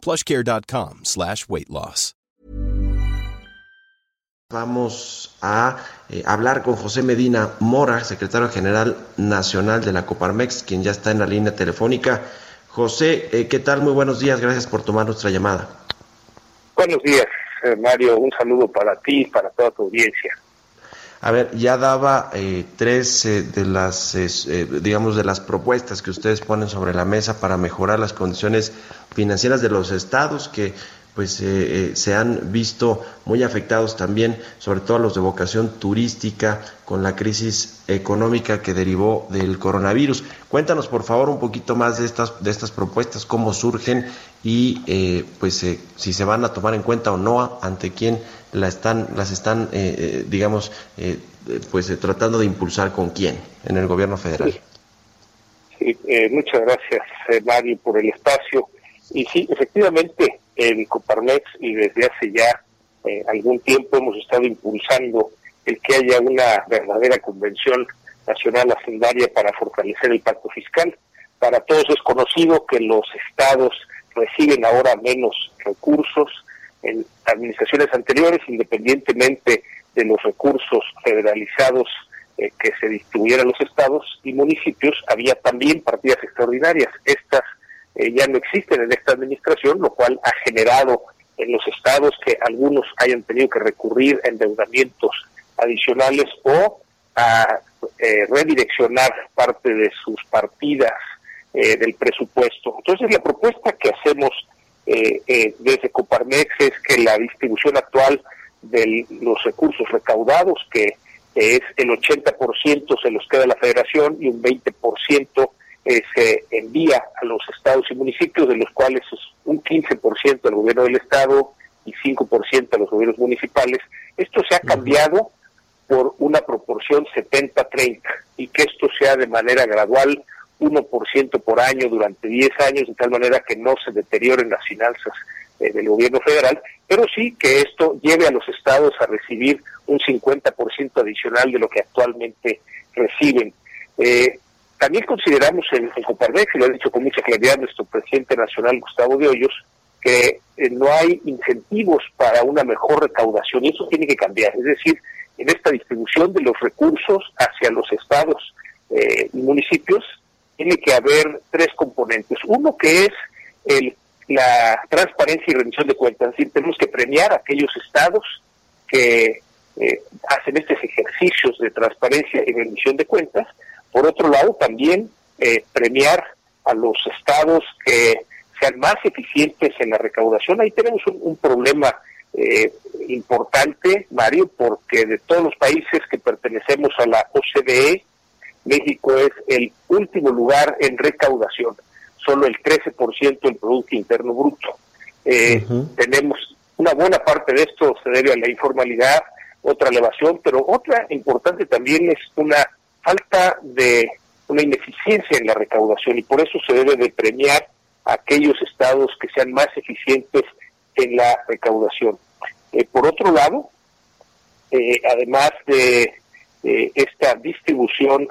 plushcare.com slash weight loss. Vamos a eh, hablar con José Medina Mora, secretario general nacional de la Coparmex, quien ya está en la línea telefónica. José, eh, ¿qué tal? Muy buenos días, gracias por tomar nuestra llamada. Buenos días, eh, Mario, un saludo para ti y para toda tu audiencia. A ver, ya daba eh, tres eh, de las, eh, digamos, de las propuestas que ustedes ponen sobre la mesa para mejorar las condiciones financieras de los estados que pues se han visto muy afectados también, sobre todo los de vocación turística, con la crisis económica que derivó del coronavirus. Cuéntanos, por favor, un poquito más de estas, de estas propuestas, cómo surgen y pues si se van a tomar en cuenta o no, ante quién la están, las están, eh, eh, digamos, eh, pues tratando de impulsar con quién en el gobierno federal. Muchas gracias, Mario, por el espacio. Y sí, efectivamente, en Coparmex y desde hace ya algún tiempo hemos estado impulsando el que haya una verdadera convención nacional hacendaria para fortalecer el pacto fiscal. Para todos es conocido que los estados reciben ahora menos recursos, en administraciones anteriores, independientemente de los recursos federalizados eh, que se distribuyeran a los estados y municipios, había también partidas extraordinarias. Estas eh, ya no existen en esta administración, lo cual ha generado en los estados que algunos hayan tenido que recurrir a endeudamientos adicionales o a eh, redireccionar parte de sus partidas del presupuesto. Entonces, la propuesta que hacemos eh, eh, desde Coparmex es que la distribución actual de los recursos recaudados, que es el 80% se los queda la federación y un 20% eh, se envía a los estados y municipios, de los cuales es un 15% al gobierno del estado y 5% a los gobiernos municipales. Esto se ha cambiado por una proporción 70-30 y que esto sea de manera gradual 1% por año durante 10 años, de tal manera que no se deterioren las finanzas eh, del gobierno federal, pero sí que esto lleve a los estados a recibir un 50% adicional de lo que actualmente reciben. Eh, también consideramos en, en y lo ha dicho con mucha claridad nuestro presidente nacional Gustavo de Hoyos, que eh, no hay incentivos para una mejor recaudación y eso tiene que cambiar. Es decir, en esta distribución de los recursos hacia los estados y municipios tiene que haber tres componentes. Uno que es el, la transparencia y rendición de cuentas. Es decir, tenemos que premiar a aquellos estados que eh, hacen estos ejercicios de transparencia y rendición de cuentas. Por otro lado, también eh, premiar a los estados que sean más eficientes en la recaudación. Ahí tenemos un, problema eh, importante, Mario, porque de todos los países que pertenecemos a la OCDE, México es el último lugar en recaudación, solo el 13% del Producto Interno Bruto. Eh, tenemos una buena parte de esto se debe a la informalidad, otra elevación, pero otra importante también es una falta de una ineficiencia en la recaudación y por eso se debe de premiar a aquellos estados que sean más eficientes en la recaudación. Eh, por otro lado, eh, además de esta distribución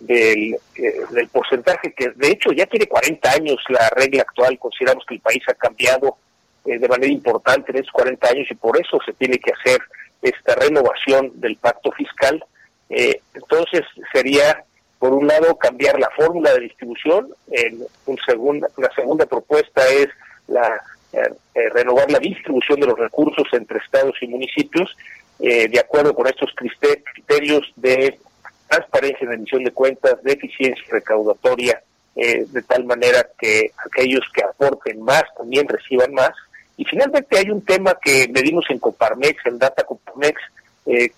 del, eh, del porcentaje que de hecho ya tiene 40 años la regla actual, consideramos que el país ha cambiado de manera importante en esos 40 años y por eso se tiene que hacer esta renovación del pacto fiscal. Eh, entonces sería, por un lado, cambiar la fórmula de distribución, en un segunda, la segunda propuesta es la renovar la distribución de los recursos entre estados y municipios de acuerdo con estos criterios de transparencia en emisión de cuentas, de eficiencia recaudatoria, eh, de tal manera que aquellos que aporten más también reciban más. Y finalmente hay un tema que medimos en Coparmex, en Data Coparmex, eh,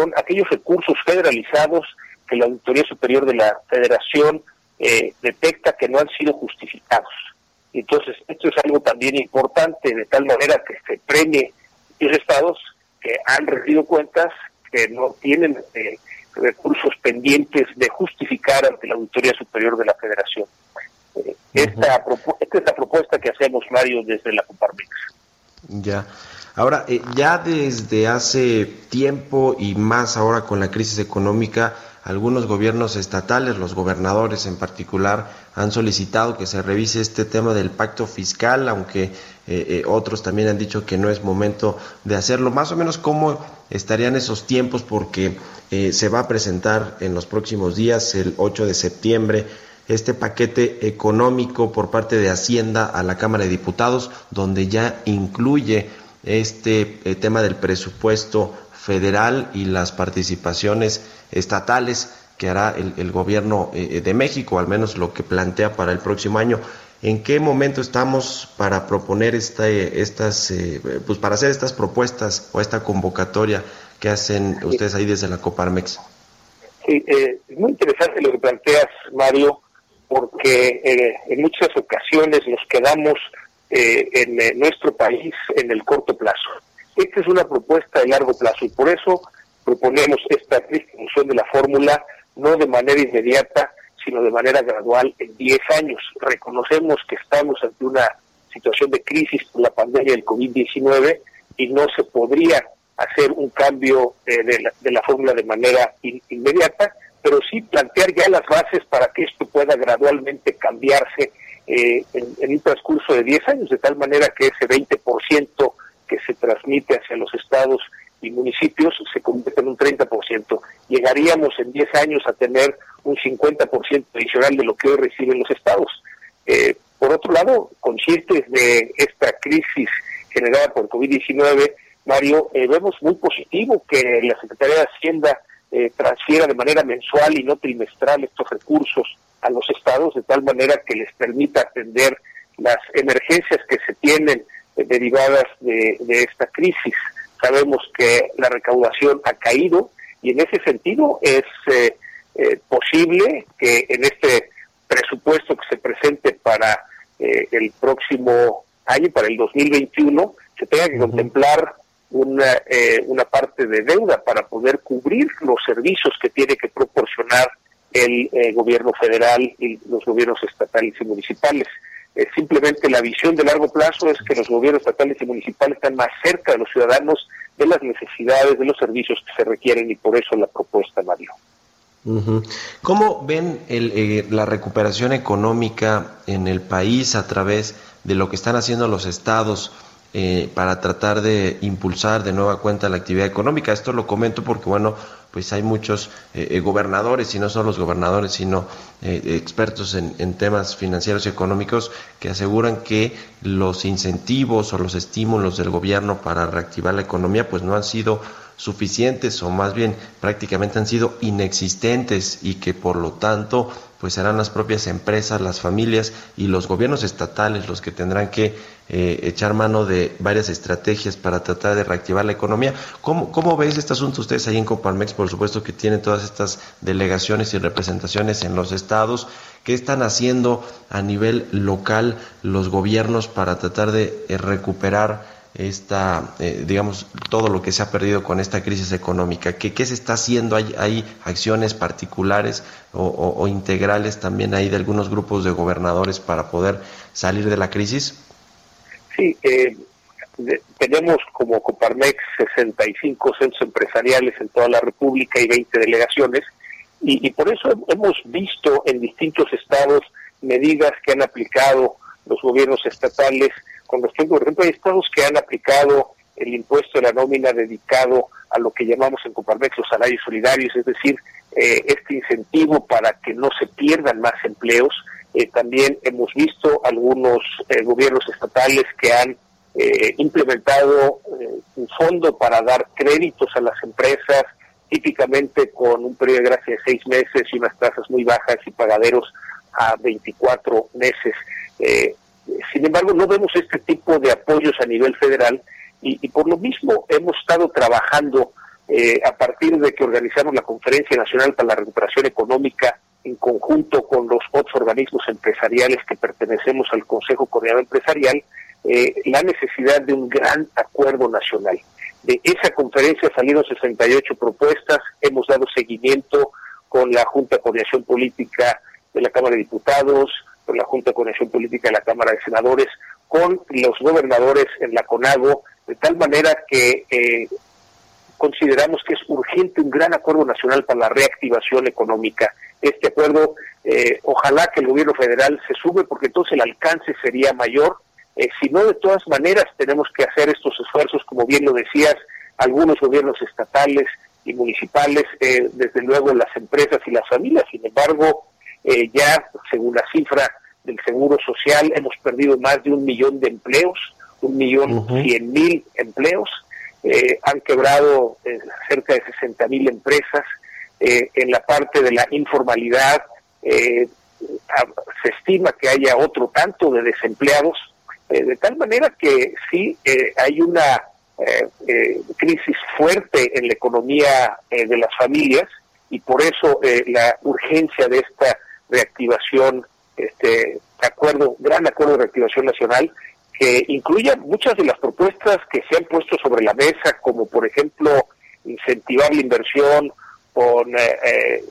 son aquellos recursos federalizados que la Auditoría Superior de la Federación eh, detecta que no han sido justificados. Entonces, esto es algo también importante, de tal manera que se premie y estados que han recibido cuentas que no tienen eh, recursos pendientes de justificar ante la Auditoría Superior de la Federación. Eh, esta, esta es la propuesta que hacemos, Mario, desde la Coparmex. Ya. Ahora, eh, ya desde hace tiempo y más ahora con la crisis económica, algunos gobiernos estatales, los gobernadores en particular, han solicitado que se revise este tema del pacto fiscal, aunque eh, eh, otros también han dicho que no es momento de hacerlo. Más o menos cómo estarían esos tiempos, porque se va a presentar en los próximos días, el 8 de septiembre, este paquete económico por parte de Hacienda a la Cámara de Diputados, donde ya incluye este tema del presupuesto federal y las participaciones estatales que hará el, gobierno eh, eh, de México, al menos lo que plantea para el próximo año. ¿En qué momento estamos para proponer esta, estas, eh, pues para hacer estas propuestas o esta convocatoria que hacen ustedes ahí desde la Coparmex? Sí, es muy interesante lo que planteas, Mario, porque en muchas ocasiones nos quedamos en nuestro país en el corto plazo. Esta es una propuesta de largo plazo y por eso proponemos esta distribución de la fórmula no de manera inmediata, sino de manera gradual en 10 años. Reconocemos que estamos ante una situación de crisis por la pandemia del COVID-19 y no se podría hacer un cambio eh, de, la, fórmula de manera inmediata, pero sí plantear ya las bases para que esto pueda gradualmente cambiarse eh, en, un transcurso de 10 años, de tal manera que ese 20% que se transmite hacia los estados y municipios se convierte en un 30%. Llegaríamos en 10 años a tener un 50% adicional de lo que hoy reciben los estados. Eh, por otro lado, conscientes de esta crisis generada por COVID-19, Mario, eh, vemos muy positivo que la Secretaría de Hacienda eh, transfiera de manera mensual y no trimestral estos recursos a los estados, de tal manera que les permita atender las emergencias que se tienen derivadas de, esta crisis. Sabemos que la recaudación ha caído y en ese sentido es eh, eh, posible que en este presupuesto que se presente para eh, el próximo año, para el 2021, se tenga que contemplar una, una parte de deuda para poder cubrir los servicios que tiene que proporcionar el gobierno federal y los gobiernos estatales y municipales simplemente la visión de largo plazo es que los gobiernos estatales y municipales están más cerca de los ciudadanos de las necesidades, de los servicios que se requieren y por eso la propuesta, Mario. ¿Cómo ven eh, la recuperación económica en el país a través de lo que están haciendo los estados? Eh, para tratar de impulsar de nueva cuenta la actividad económica. Esto lo comento porque, bueno, pues hay muchos eh, eh, gobernadores, y no solo los gobernadores, sino expertos en, en, temas financieros y económicos que aseguran que los incentivos o los estímulos del gobierno para reactivar la economía pues no han sido suficientes o más bien prácticamente han sido inexistentes y que por lo tanto pues serán las propias empresas, las familias y los gobiernos estatales los que tendrán que eh, echar mano de varias estrategias para tratar de reactivar la economía. ¿Cómo, ¿Cómo veis este asunto ustedes ahí en Coparmex? Por supuesto que tienen todas estas delegaciones y representaciones en los estados. ¿Qué están haciendo a nivel local los gobiernos para tratar de eh, recuperar esta, eh, digamos, todo lo que se ha perdido con esta crisis económica? ¿Qué, qué se está haciendo? ¿Hay, ¿Hay, acciones particulares o, integrales también ahí de algunos grupos de gobernadores para poder salir de la crisis? Sí, eh, tenemos como Coparmex 65 centros empresariales en toda la República y 20 delegaciones, y, y por eso hemos visto en distintos estados medidas que han aplicado los gobiernos estatales con respecto, por ejemplo, hay estados que han aplicado el impuesto de la nómina dedicado a lo que llamamos en Coparmex los salarios solidarios, es decir, eh, este incentivo para que no se pierdan más empleos. Eh, también hemos visto algunos eh, gobiernos estatales que han implementado un fondo para dar créditos a las empresas, típicamente con un periodo de gracia de seis meses y unas tasas muy bajas y pagaderos a 24 meses. Sin embargo, no vemos este tipo de apoyos a nivel federal y, por lo mismo hemos estado trabajando eh, a partir de que organizamos la Conferencia Nacional para la Recuperación Económica en conjunto con los otros organismos empresariales que pertenecemos al Consejo Coordinador Empresarial, eh, la necesidad de un gran acuerdo nacional. De esa conferencia salieron 68 propuestas, hemos dado seguimiento con la Junta de Coordinación Política de la Cámara de Diputados, con la Junta de Coordinación Política de la Cámara de Senadores, con los gobernadores en la CONAGO, de tal manera que eh, consideramos que es urgente un gran acuerdo nacional para la reactivación económica. Este acuerdo, eh, ojalá que el gobierno federal se sube porque entonces el alcance sería mayor. Eh, si no, de todas maneras tenemos que hacer estos esfuerzos, como bien lo decías, algunos gobiernos estatales y municipales, eh, desde luego las empresas y las familias. Sin embargo, ya según la cifra del Seguro Social, hemos perdido más de un millón de empleos, un millón cien mil empleos eh, han quebrado eh, cerca de 60 mil empresas. Eh, en la parte de la informalidad se estima que haya otro tanto de desempleados, de tal manera que sí hay una crisis fuerte en la economía de las familias y por eso la urgencia de esta reactivación, este acuerdo, gran acuerdo de reactivación nacional, que incluya muchas de las propuestas que se han puesto sobre la mesa, como por ejemplo incentivar la inversión con eh, eh,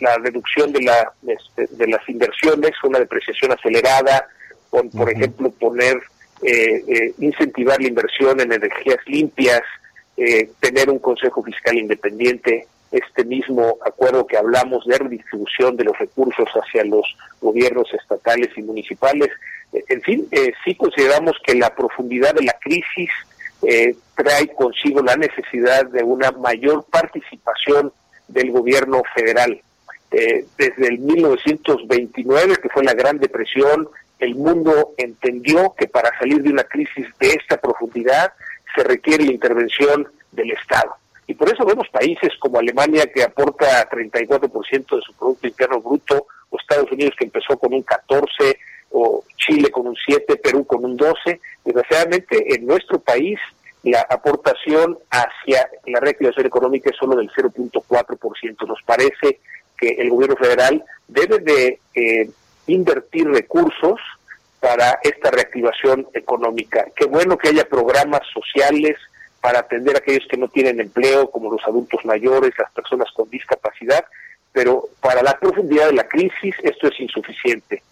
la reducción de, la, este, de, las inversiones, una depreciación acelerada, con por ejemplo poner, eh, incentivar la inversión en energías limpias, tener un Consejo Fiscal independiente, este mismo acuerdo que hablamos de redistribución de los recursos hacia los gobiernos estatales y municipales, en fin, eh, sí consideramos que la profundidad de la crisis eh, trae consigo la necesidad de una mayor participación del gobierno federal. Eh, desde el 1929, que fue la Gran Depresión, el mundo entendió que para salir de una crisis de esta profundidad se requiere la intervención del Estado. Y por eso vemos países como Alemania que aporta 34% de su Producto Interno Bruto, o Estados Unidos que empezó con un 14%, o Chile con un 7, Perú con un 12. Desgraciadamente, en nuestro país la aportación hacia la reactivación económica es solo del 0.4%. Nos parece que el gobierno federal debe de eh, invertir recursos para esta reactivación económica. Qué bueno que haya programas sociales para atender a aquellos que no tienen empleo, como los adultos mayores, las personas con discapacidad, pero para la profundidad de la crisis esto es insuficiente.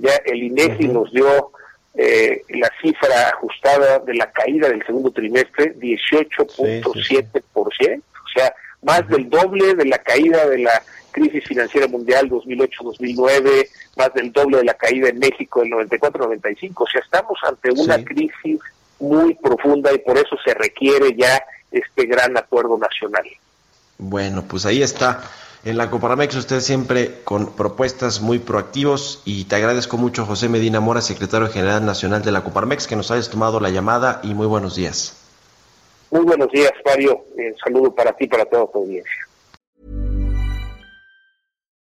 Ya el INEGI nos dio eh, la cifra ajustada de la caída del segundo trimestre, 18.7%, o sea, más del doble de la caída de la crisis financiera mundial 2008-2009, más del doble de la caída en México del 94-95. O sea, estamos ante una crisis muy profunda y por eso se requiere ya este gran acuerdo nacional. Bueno, pues ahí está. En la Coparmex usted siempre con propuestas muy proactivos y te agradezco mucho José Medina Mora, secretario general nacional de la Coparmex, que nos hayas tomado la llamada y muy buenos días. Muy buenos días, Mario. Un saludo para ti y para toda tu audiencia.